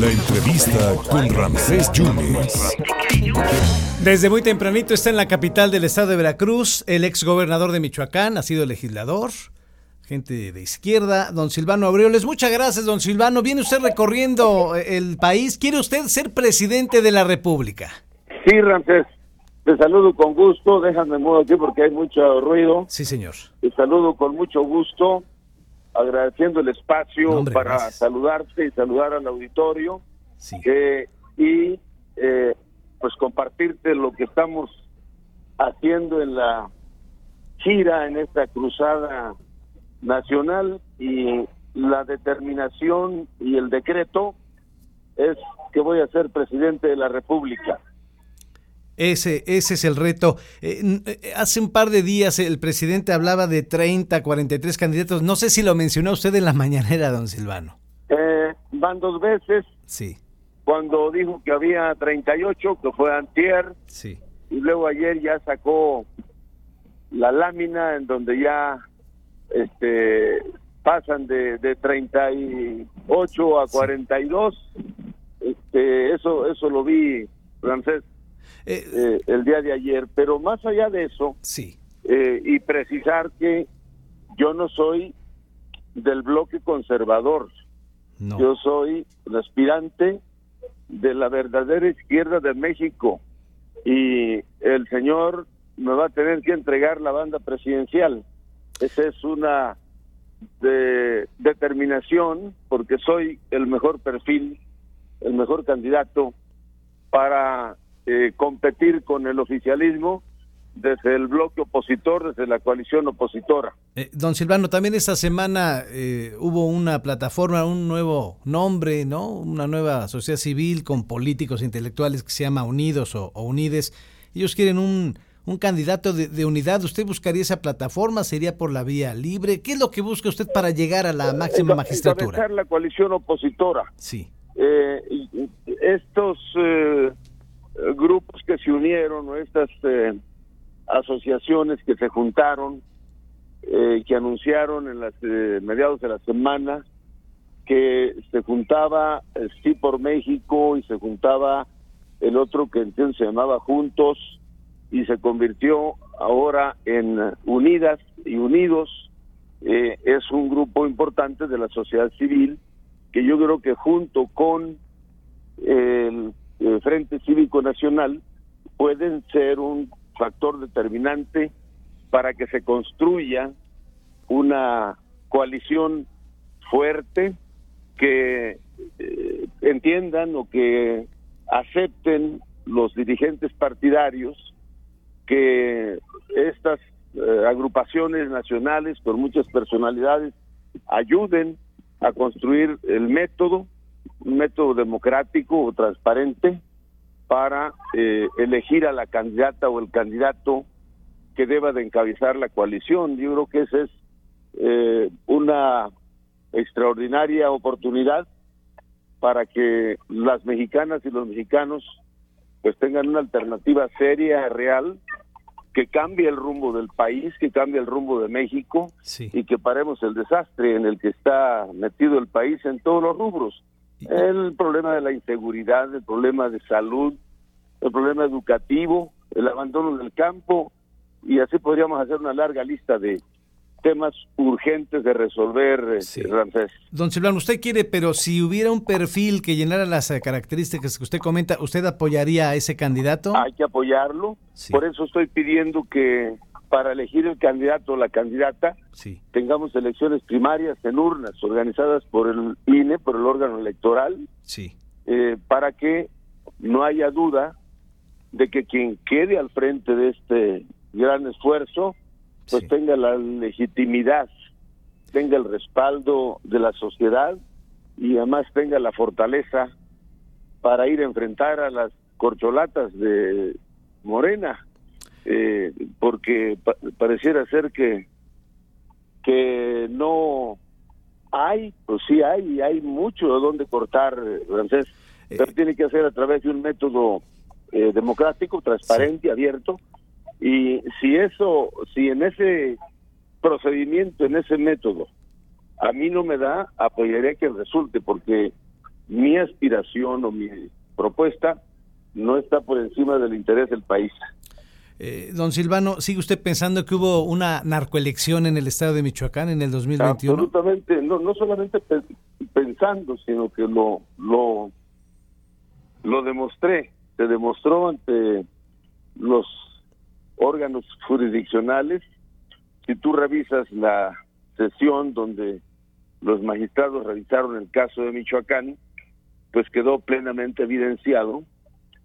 La entrevista con Ramsés Yunes. Desde muy tempranito está en la capital del estado de Veracruz el ex gobernador de Michoacán, ha sido legislador, gente de izquierda, don Silvano Aureoles. Muchas gracias, don Silvano. Viene usted recorriendo el país. ¿Quiere usted ser presidente de la República? Sí, Ramsés. Te saludo con gusto. Déjame modo aquí porque hay mucho ruido. Sí, señor. Te saludo con mucho gusto agradeciendo el espacio para saludarte y saludar al auditorio eh, y eh, pues compartirte lo que estamos haciendo en la gira, en esta cruzada nacional y la determinación y el decreto es que voy a ser presidente de la República. Ese, ese es el reto. Eh, eh, hace un par de días el presidente hablaba de 30, 43 candidatos. No sé si lo mencionó usted en la mañanera, don Silvano. Eh, van dos veces. Sí. Cuando dijo que había 38, que fue antier. Sí. Y luego ayer ya sacó la lámina en donde ya este pasan de, de 38 a 42. Este, eso, eso lo vi, francés eh, eh, el día de ayer. Pero más allá de eso, sí. Eh, y precisar que yo no soy del bloque conservador. Yo soy aspirante de la verdadera izquierda de México y el señor me va a tener que entregar la banda presidencial. Esa es una de determinación porque soy el mejor perfil, el mejor candidato para eh, competir con el oficialismo desde el bloque opositor, desde la coalición opositora. Eh, don Silvano, también esta semana eh, hubo una plataforma, un nuevo nombre, ¿no? Una nueva sociedad civil con políticos intelectuales que se llama Unidos o, Unides. Ellos quieren un, un candidato de, unidad. ¿Usted buscaría esa plataforma? ¿Sería por la vía libre? ¿Qué es lo que busca usted para llegar a la máxima magistratura? la coalición opositora. Sí. estos grupos que se unieron o estas eh, asociaciones que se juntaron, eh, que anunciaron en las eh, mediados de la semana que se juntaba Sí por México y se juntaba el otro que entonces se llamaba Juntos y se convirtió ahora en Unidas y Unidos. es un grupo importante de la sociedad civil que yo creo que junto con el Frente Cívico Nacional pueden ser un factor determinante para que se construya una coalición fuerte que eh, entiendan o que acepten los dirigentes partidarios que estas eh, agrupaciones nacionales con muchas personalidades ayuden a construir el método un método democrático o transparente para eh, elegir a la candidata o el candidato que deba de encabezar la coalición. Yo creo que esa es eh, una extraordinaria oportunidad para que las mexicanas y los mexicanos pues tengan una alternativa seria, real, que cambie el rumbo del país, que cambie el rumbo de México y que paremos el desastre en el que está metido el país en todos los rubros el problema de la inseguridad, el problema de salud, el problema educativo, el abandono del campo, y así podríamos hacer una larga lista de temas urgentes de resolver, eh, sí. Don Silvano, usted quiere, pero si hubiera un perfil que llenara las eh, características que usted comenta, ¿usted apoyaría a ese candidato? Hay que apoyarlo, por eso estoy pidiendo que para elegir el candidato o la candidata, tengamos elecciones primarias en urnas organizadas por el INE, por el órgano electoral, sí. Eh, para que no haya duda de que quien quede al frente de este gran esfuerzo, pues tenga la legitimidad, tenga el respaldo de la sociedad y además tenga la fortaleza para ir a enfrentar a las corcholatas de Morena eh, porque pareciera ser que que no hay, pues sí hay, y hay mucho de donde cortar, francés, eh, pero tiene que hacer a través de un método eh, democrático, transparente, abierto, y si eso, si en ese procedimiento, en ese método, a mí no me da, apoyaría que resulte, porque mi aspiración o mi propuesta no está por encima del interés del país. Eh, don Silvano, ¿sigue usted pensando que hubo una narcoelección en el estado de Michoacán en el 2021? Absolutamente, no, no solamente pensando, sino que lo, lo, lo demostré, se demostró ante los órganos jurisdiccionales. Si tú revisas la sesión donde los magistrados revisaron el caso de Michoacán, pues quedó plenamente evidenciado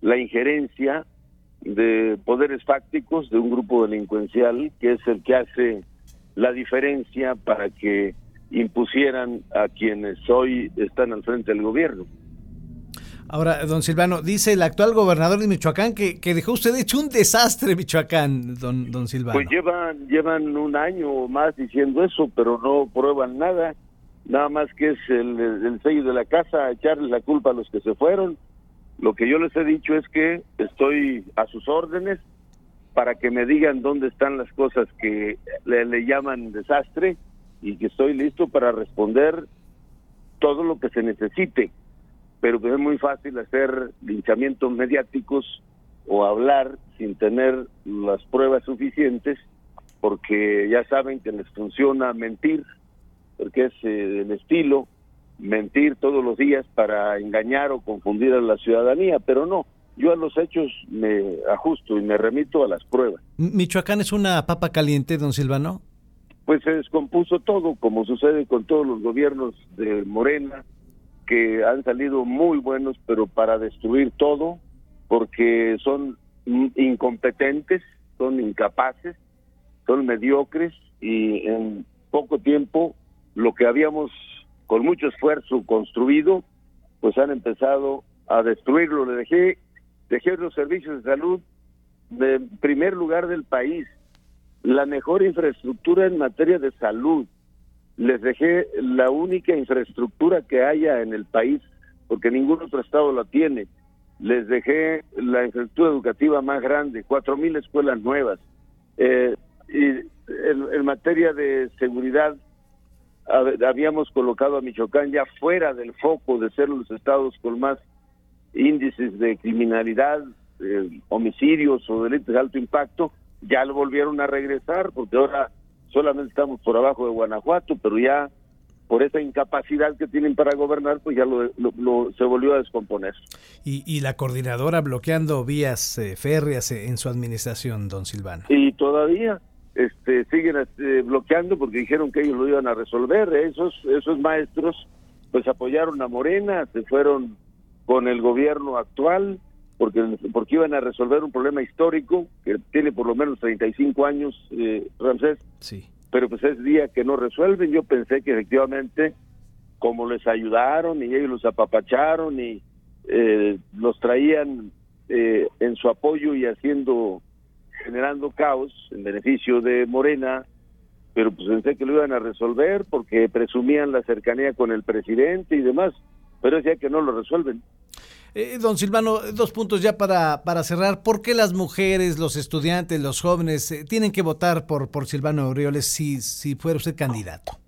la injerencia de poderes fácticos de un grupo delincuencial que es el que hace la diferencia para que impusieran a quienes hoy están al frente del gobierno. Ahora, don Silvano, dice el actual gobernador de Michoacán que, que dejó usted hecho un desastre Michoacán, don, don Silvano. Pues llevan, llevan un año o más diciendo eso, pero no prueban nada. Nada más que es el, el sello de la casa, echarle la culpa a los que se fueron. Lo que yo les he dicho es que estoy a sus órdenes para que me digan dónde están las cosas que le, llaman desastre y que estoy listo para responder todo lo que se necesite. Pero que es muy fácil hacer linchamientos mediáticos o hablar sin tener las pruebas suficientes, porque ya saben que les funciona mentir, porque es eh, el estilo, mentir todos los días para engañar o confundir a la ciudadanía, pero no, yo a los hechos me ajusto y me remito a las pruebas. ¿Michoacán es una papa caliente, don Silvano? Pues se descompuso todo, como sucede con todos los gobiernos de Morena, que han salido muy buenos, pero para destruir todo, porque son incompetentes, son incapaces, son mediocres y en poco tiempo lo que habíamos con mucho esfuerzo construido, pues han empezado a destruirlo. Le dejé, dejé los servicios de salud de primer lugar del país, la mejor infraestructura en materia de salud, les dejé la única infraestructura que haya en el país, porque ningún otro estado la tiene. Les dejé la infraestructura educativa más grande, cuatro mil escuelas nuevas. Eh, y en, materia de seguridad, habíamos colocado a Michoacán ya fuera del foco de ser los estados con más índices de criminalidad, homicidios o delitos de alto impacto, ya lo volvieron a regresar porque ahora solamente estamos por abajo de Guanajuato, pero ya por esa incapacidad que tienen para gobernar, pues ya lo, se volvió a descomponer. Y, la coordinadora bloqueando vías eh, férreas eh, en su administración, don Silvano. Y todavía este, siguen este, bloqueando porque dijeron que ellos lo iban a resolver. Esos, esos maestros pues apoyaron a Morena, se fueron con el gobierno actual, porque, porque iban a resolver un problema histórico que tiene por lo menos 35 años, eh, Ramsés. Sí. Pero pues es día que no resuelven. Yo pensé que efectivamente, como les ayudaron y ellos los apapacharon y eh, los traían eh, en su apoyo y haciendo, generando caos en beneficio de Morena, pero pues pensé que lo iban a resolver porque presumían la cercanía con el presidente y demás, pero es ya que no lo resuelven. Eh, don Silvano, dos puntos ya para, para cerrar. ¿Por qué las mujeres, los estudiantes, los jóvenes eh, tienen que votar por, por Silvano Aureoles si, si fuera usted candidato?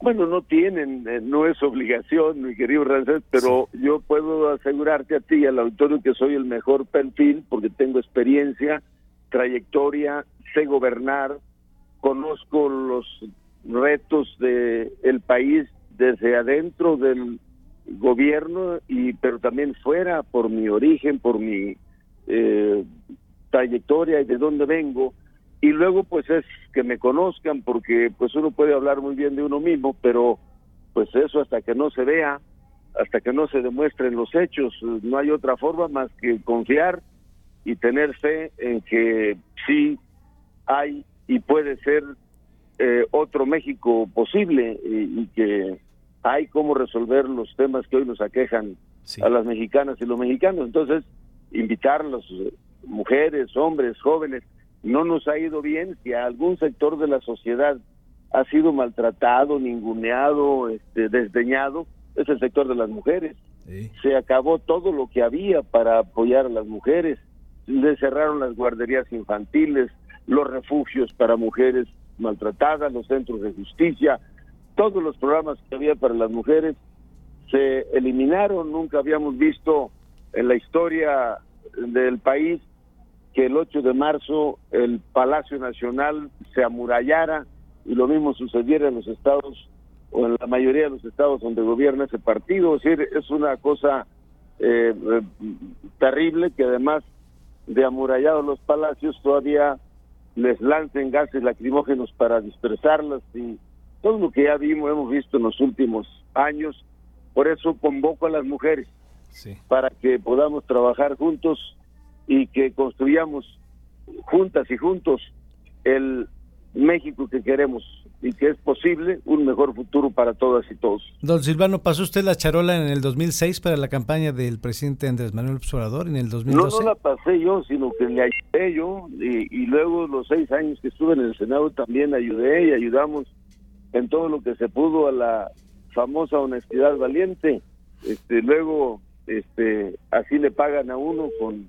Bueno, no tienen, eh, no es obligación, mi querido Rancés, pero yo puedo asegurarte a ti y al auditorio que soy el mejor perfil porque tengo experiencia, trayectoria, sé gobernar, conozco los retos del el país desde adentro del gobierno y pero también fuera por mi origen por mi eh, trayectoria y de dónde vengo. Y luego pues es que me conozcan porque pues uno puede hablar muy bien de uno mismo pero pues eso hasta que no se vea hasta que no se demuestren los hechos no hay otra forma más que confiar y tener fe en que sí hay y puede ser eh, otro México posible y que hay cómo resolver los temas que hoy nos aquejan a las mexicanas y los mexicanos. Entonces, invitar a las mujeres, hombres, jóvenes, no nos ha ido bien si algún sector de la sociedad ha sido maltratado, ninguneado, este, desdeñado, es el sector de las mujeres. Se acabó todo lo que había para apoyar a las mujeres, le cerraron las guarderías infantiles, los refugios para mujeres maltratadas, los centros de justicia, todos los programas que había para las mujeres se eliminaron. Nunca habíamos visto en la historia del país que el 8 de marzo el Palacio Nacional se amurallara y lo mismo sucediera en los estados o en la mayoría de los estados donde gobierna ese partido. Es decir, es una cosa eh, eh, terrible que además de amurallados los palacios todavía les lancen gases lacrimógenos para dispersarlas y todo lo que ya vimos, hemos visto en los últimos años. Por eso convoco a las mujeres para que podamos trabajar juntos y que construyamos juntas y juntos el México que queremos y que es posible un mejor futuro para todas y todos. Don Silvano, ¿pasó usted la charola en el 2006 para la campaña del presidente Andrés Manuel Obrador en el 2012? No, no la pasé yo, sino que le ayudé yo y, luego los seis años que estuve en el Senado también ayudé y ayudamos en todo lo que se pudo a la famosa honestidad valiente. Este, luego este, así le pagan a uno con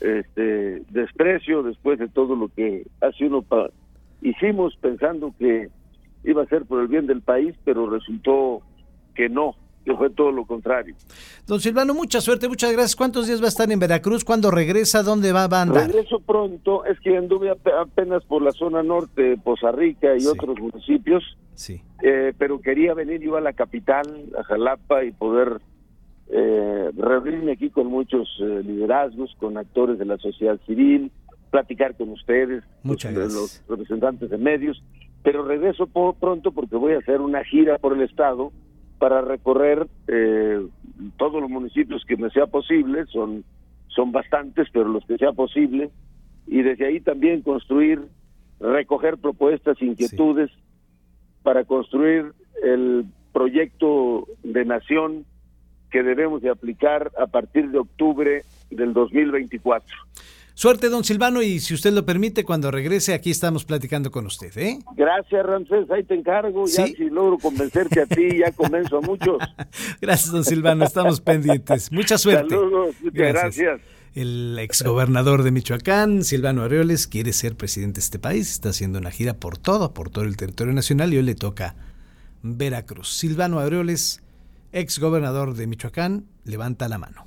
este desprecio después de todo lo que hace uno hicimos pensando que iba a ser por el bien del país, pero resultó que no, que fue todo lo contrario. Don Silvano, mucha suerte, muchas gracias. ¿Cuántos días va a estar en Veracruz? ¿Cuándo regresa? ¿Dónde va, a andar? Regreso pronto, es que anduve apenas por la zona norte, Poza Rica y otros municipios, sí. Eh, pero quería venir yo a la capital, a Jalapa, y poder eh, reunirme aquí con muchos eh, liderazgos, con actores de la sociedad civil, platicar con ustedes, los representantes de medios, pero regreso por pronto porque voy a hacer una gira por el estado para recorrer eh, todos los municipios que me sea posible, son, son bastantes, pero los que sea posible, y desde ahí también construir, recoger propuestas, inquietudes para construir el proyecto de nación que debemos de aplicar a partir de octubre del 2024. Suerte, don Silvano, y si usted lo permite, cuando regrese, aquí estamos platicando con usted, ¿eh? Gracias, Ramsés, ahí te encargo. Ya si logro convencerte a ti, ya convenzo a muchos. gracias, don Silvano, estamos pendientes. Mucha suerte. Saludos, muchas gracias. gracias. El exgobernador de Michoacán, Silvano Arreoles, quiere ser presidente de este país, está haciendo una gira por todo, por todo el territorio nacional, y hoy le toca Veracruz. Silvano Arreoles, exgobernador de Michoacán, levanta la mano.